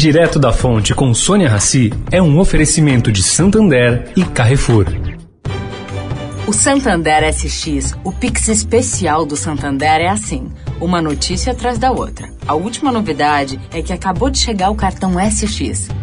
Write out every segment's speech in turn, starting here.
Direto da Fonte com Sônia Rassi é um oferecimento de Santander e Carrefour. O Santander SX, o Pix especial do Santander é assim, uma notícia atrás da outra. A última novidade é que acabou de chegar o cartão SX.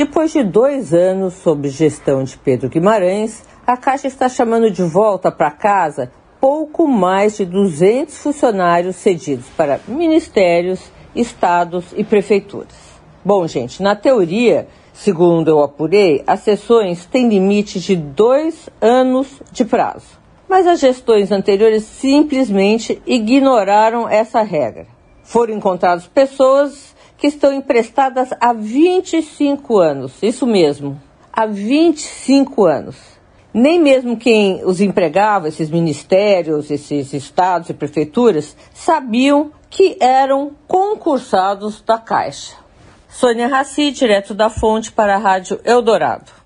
Depois de dois anos sob gestão de Pedro Guimarães, a Caixa está chamando de volta para casa pouco mais de 200 funcionários cedidos para ministérios, estados e prefeituras. Bom, gente, na teoria, segundo eu apurei, as sessões têm limite de dois anos de prazo. Mas as gestões anteriores simplesmente ignoraram essa regra. Foram encontradas pessoas que estão emprestadas há 25 anos. Isso mesmo, há 25 anos. Nem mesmo quem os empregava, esses ministérios, esses estados e prefeituras, sabiam que eram concursados da Caixa. Sônia Raci, direto da fonte para a Rádio Eldorado.